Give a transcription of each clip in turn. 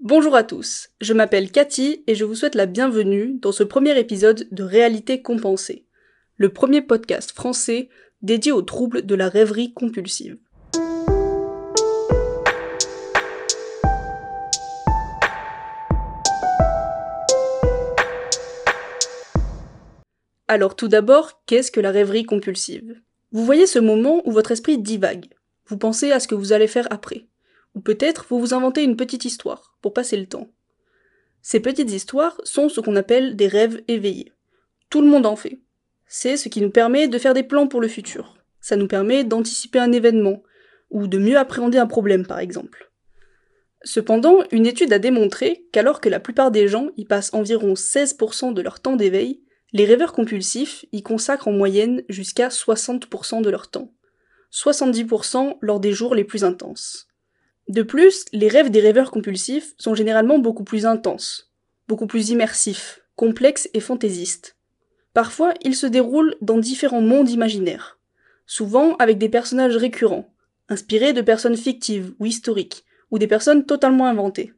Bonjour à tous, je m'appelle Cathy et je vous souhaite la bienvenue dans ce premier épisode de Réalité compensée, le premier podcast français dédié aux troubles de la rêverie compulsive. Alors tout d'abord, qu'est-ce que la rêverie compulsive? Vous voyez ce moment où votre esprit divague. Vous pensez à ce que vous allez faire après. Ou peut-être vous vous inventez une petite histoire pour passer le temps. Ces petites histoires sont ce qu'on appelle des rêves éveillés. Tout le monde en fait. C'est ce qui nous permet de faire des plans pour le futur. Ça nous permet d'anticiper un événement, ou de mieux appréhender un problème par exemple. Cependant, une étude a démontré qu'alors que la plupart des gens y passent environ 16% de leur temps d'éveil, les rêveurs compulsifs y consacrent en moyenne jusqu'à 60% de leur temps. 70% lors des jours les plus intenses. De plus, les rêves des rêveurs compulsifs sont généralement beaucoup plus intenses, beaucoup plus immersifs, complexes et fantaisistes. Parfois, ils se déroulent dans différents mondes imaginaires, souvent avec des personnages récurrents, inspirés de personnes fictives ou historiques, ou des personnes totalement inventées,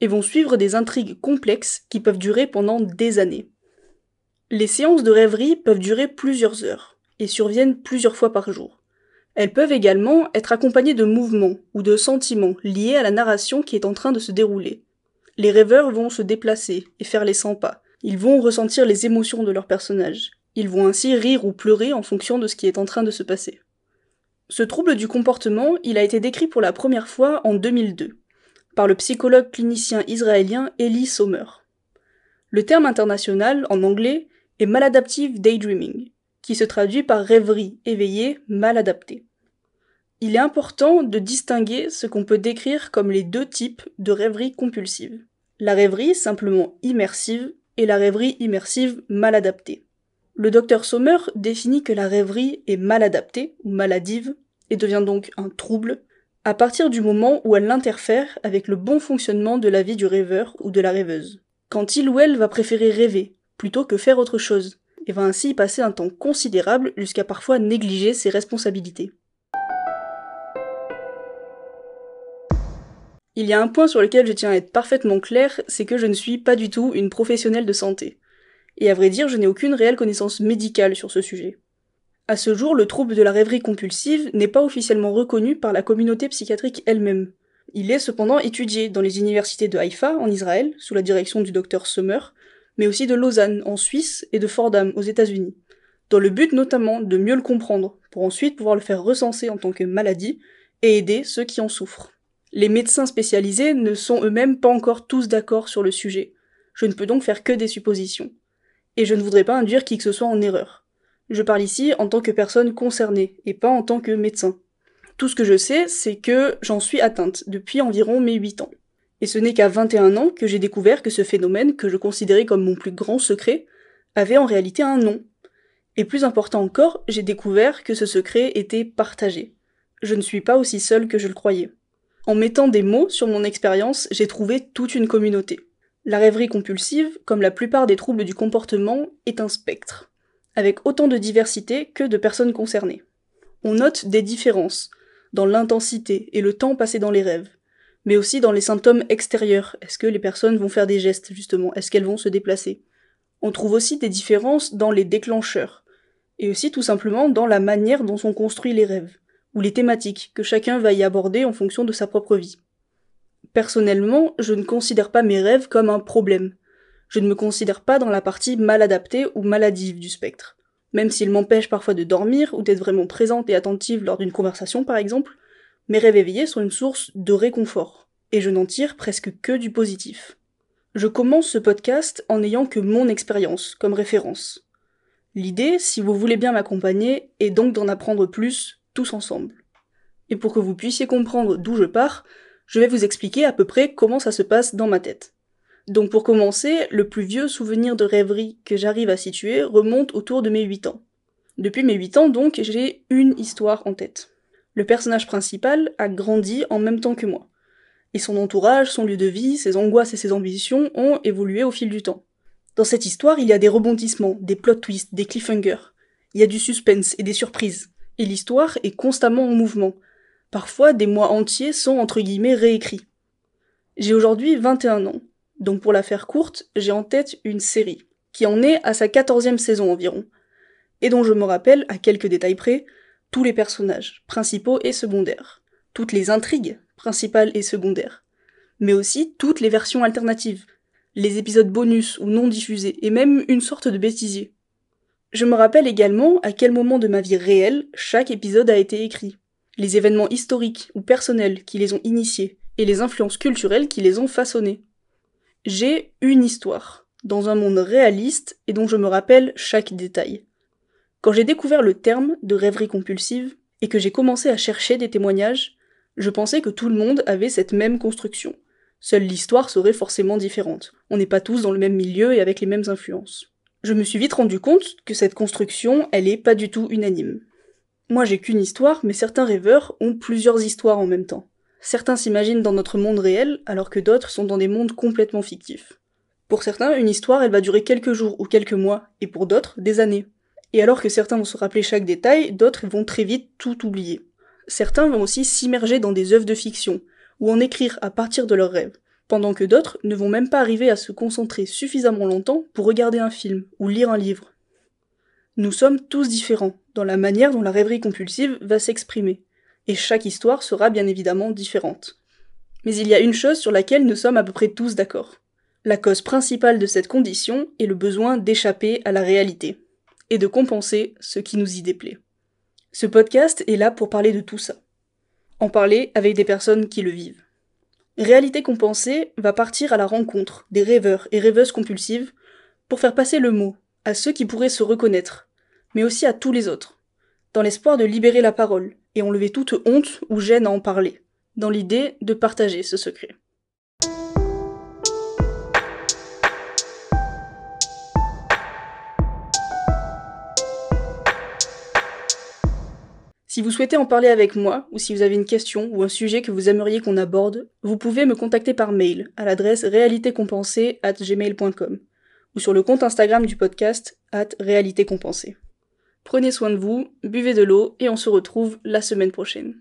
et vont suivre des intrigues complexes qui peuvent durer pendant des années. Les séances de rêverie peuvent durer plusieurs heures et surviennent plusieurs fois par jour. Elles peuvent également être accompagnées de mouvements ou de sentiments liés à la narration qui est en train de se dérouler. Les rêveurs vont se déplacer et faire les 100 pas. Ils vont ressentir les émotions de leur personnage. Ils vont ainsi rire ou pleurer en fonction de ce qui est en train de se passer. Ce trouble du comportement, il a été décrit pour la première fois en 2002 par le psychologue clinicien israélien Eli Sommer. Le terme international, en anglais, et maladaptive daydreaming, qui se traduit par rêverie éveillée mal adaptée. Il est important de distinguer ce qu'on peut décrire comme les deux types de rêverie compulsive. La rêverie simplement immersive et la rêverie immersive mal adaptée. Le docteur Sommer définit que la rêverie est mal adaptée ou maladive et devient donc un trouble à partir du moment où elle interfère avec le bon fonctionnement de la vie du rêveur ou de la rêveuse. Quand il ou elle va préférer rêver plutôt que faire autre chose, et va ainsi passer un temps considérable jusqu'à parfois négliger ses responsabilités. Il y a un point sur lequel je tiens à être parfaitement clair, c'est que je ne suis pas du tout une professionnelle de santé. Et à vrai dire, je n'ai aucune réelle connaissance médicale sur ce sujet. À ce jour, le trouble de la rêverie compulsive n'est pas officiellement reconnu par la communauté psychiatrique elle-même. Il est cependant étudié dans les universités de Haïfa, en Israël, sous la direction du docteur Sommer, mais aussi de Lausanne en Suisse et de Fordham aux États-Unis, dans le but notamment de mieux le comprendre, pour ensuite pouvoir le faire recenser en tant que maladie et aider ceux qui en souffrent. Les médecins spécialisés ne sont eux-mêmes pas encore tous d'accord sur le sujet. Je ne peux donc faire que des suppositions. Et je ne voudrais pas induire qui que ce soit en erreur. Je parle ici en tant que personne concernée, et pas en tant que médecin. Tout ce que je sais, c'est que j'en suis atteinte depuis environ mes 8 ans. Et ce n'est qu'à 21 ans que j'ai découvert que ce phénomène, que je considérais comme mon plus grand secret, avait en réalité un nom. Et plus important encore, j'ai découvert que ce secret était partagé. Je ne suis pas aussi seule que je le croyais. En mettant des mots sur mon expérience, j'ai trouvé toute une communauté. La rêverie compulsive, comme la plupart des troubles du comportement, est un spectre, avec autant de diversité que de personnes concernées. On note des différences dans l'intensité et le temps passé dans les rêves, mais aussi dans les symptômes extérieurs. Est-ce que les personnes vont faire des gestes, justement? Est-ce qu'elles vont se déplacer? On trouve aussi des différences dans les déclencheurs, et aussi tout simplement dans la manière dont sont construits les rêves, ou les thématiques que chacun va y aborder en fonction de sa propre vie. Personnellement, je ne considère pas mes rêves comme un problème. Je ne me considère pas dans la partie mal adaptée ou maladive du spectre. Même s'ils m'empêchent parfois de dormir ou d'être vraiment présente et attentive lors d'une conversation par exemple, mes rêves éveillés sont une source de réconfort, et je n'en tire presque que du positif. Je commence ce podcast en n'ayant que mon expérience comme référence. L'idée, si vous voulez bien m'accompagner, est donc d'en apprendre plus tous ensemble. Et pour que vous puissiez comprendre d'où je pars, je vais vous expliquer à peu près comment ça se passe dans ma tête. Donc pour commencer, le plus vieux souvenir de rêverie que j'arrive à situer remonte autour de mes 8 ans. Depuis mes 8 ans donc, j'ai une histoire en tête. Le personnage principal a grandi en même temps que moi. Et son entourage, son lieu de vie, ses angoisses et ses ambitions ont évolué au fil du temps. Dans cette histoire, il y a des rebondissements, des plot twists, des cliffhangers. Il y a du suspense et des surprises. Et l'histoire est constamment en mouvement. Parfois, des mois entiers sont entre guillemets réécrits. J'ai aujourd'hui 21 ans, donc pour la faire courte, j'ai en tête une série, qui en est à sa quatorzième saison environ, et dont je me rappelle, à quelques détails près, tous les personnages, principaux et secondaires, toutes les intrigues, principales et secondaires, mais aussi toutes les versions alternatives, les épisodes bonus ou non diffusés, et même une sorte de bêtisier. Je me rappelle également à quel moment de ma vie réelle chaque épisode a été écrit, les événements historiques ou personnels qui les ont initiés, et les influences culturelles qui les ont façonnés. J'ai une histoire, dans un monde réaliste et dont je me rappelle chaque détail. Quand j'ai découvert le terme de rêverie compulsive, et que j'ai commencé à chercher des témoignages, je pensais que tout le monde avait cette même construction. Seule l'histoire serait forcément différente. On n'est pas tous dans le même milieu et avec les mêmes influences. Je me suis vite rendu compte que cette construction, elle est pas du tout unanime. Moi j'ai qu'une histoire, mais certains rêveurs ont plusieurs histoires en même temps. Certains s'imaginent dans notre monde réel, alors que d'autres sont dans des mondes complètement fictifs. Pour certains, une histoire, elle va durer quelques jours ou quelques mois, et pour d'autres, des années. Et alors que certains vont se rappeler chaque détail, d'autres vont très vite tout oublier. Certains vont aussi s'immerger dans des œuvres de fiction, ou en écrire à partir de leurs rêves, pendant que d'autres ne vont même pas arriver à se concentrer suffisamment longtemps pour regarder un film ou lire un livre. Nous sommes tous différents dans la manière dont la rêverie compulsive va s'exprimer, et chaque histoire sera bien évidemment différente. Mais il y a une chose sur laquelle nous sommes à peu près tous d'accord. La cause principale de cette condition est le besoin d'échapper à la réalité, et de compenser ce qui nous y déplaît. Ce podcast est là pour parler de tout ça. En parler avec des personnes qui le vivent. Réalité compensée va partir à la rencontre des rêveurs et rêveuses compulsives pour faire passer le mot à ceux qui pourraient se reconnaître, mais aussi à tous les autres, dans l'espoir de libérer la parole et enlever toute honte ou gêne à en parler, dans l'idée de partager ce secret. Si vous souhaitez en parler avec moi, ou si vous avez une question ou un sujet que vous aimeriez qu'on aborde, vous pouvez me contacter par mail à l'adresse réalitécompensée@gmail.com ou sur le compte Instagram du podcast at réalitécompensée. Prenez soin de vous, buvez de l'eau et on se retrouve la semaine prochaine.